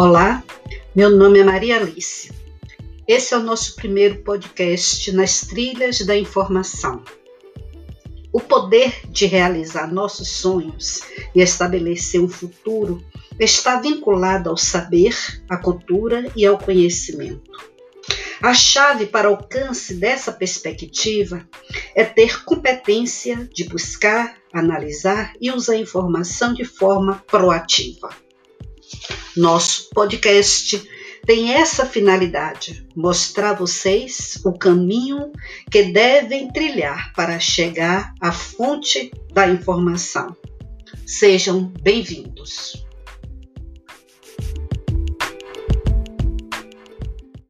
Olá, meu nome é Maria Alice. Esse é o nosso primeiro podcast nas trilhas da informação. O poder de realizar nossos sonhos e estabelecer um futuro está vinculado ao saber, à cultura e ao conhecimento. A chave para o alcance dessa perspectiva é ter competência de buscar, analisar e usar a informação de forma proativa. Nosso podcast tem essa finalidade: mostrar a vocês o caminho que devem trilhar para chegar à fonte da informação. Sejam bem-vindos.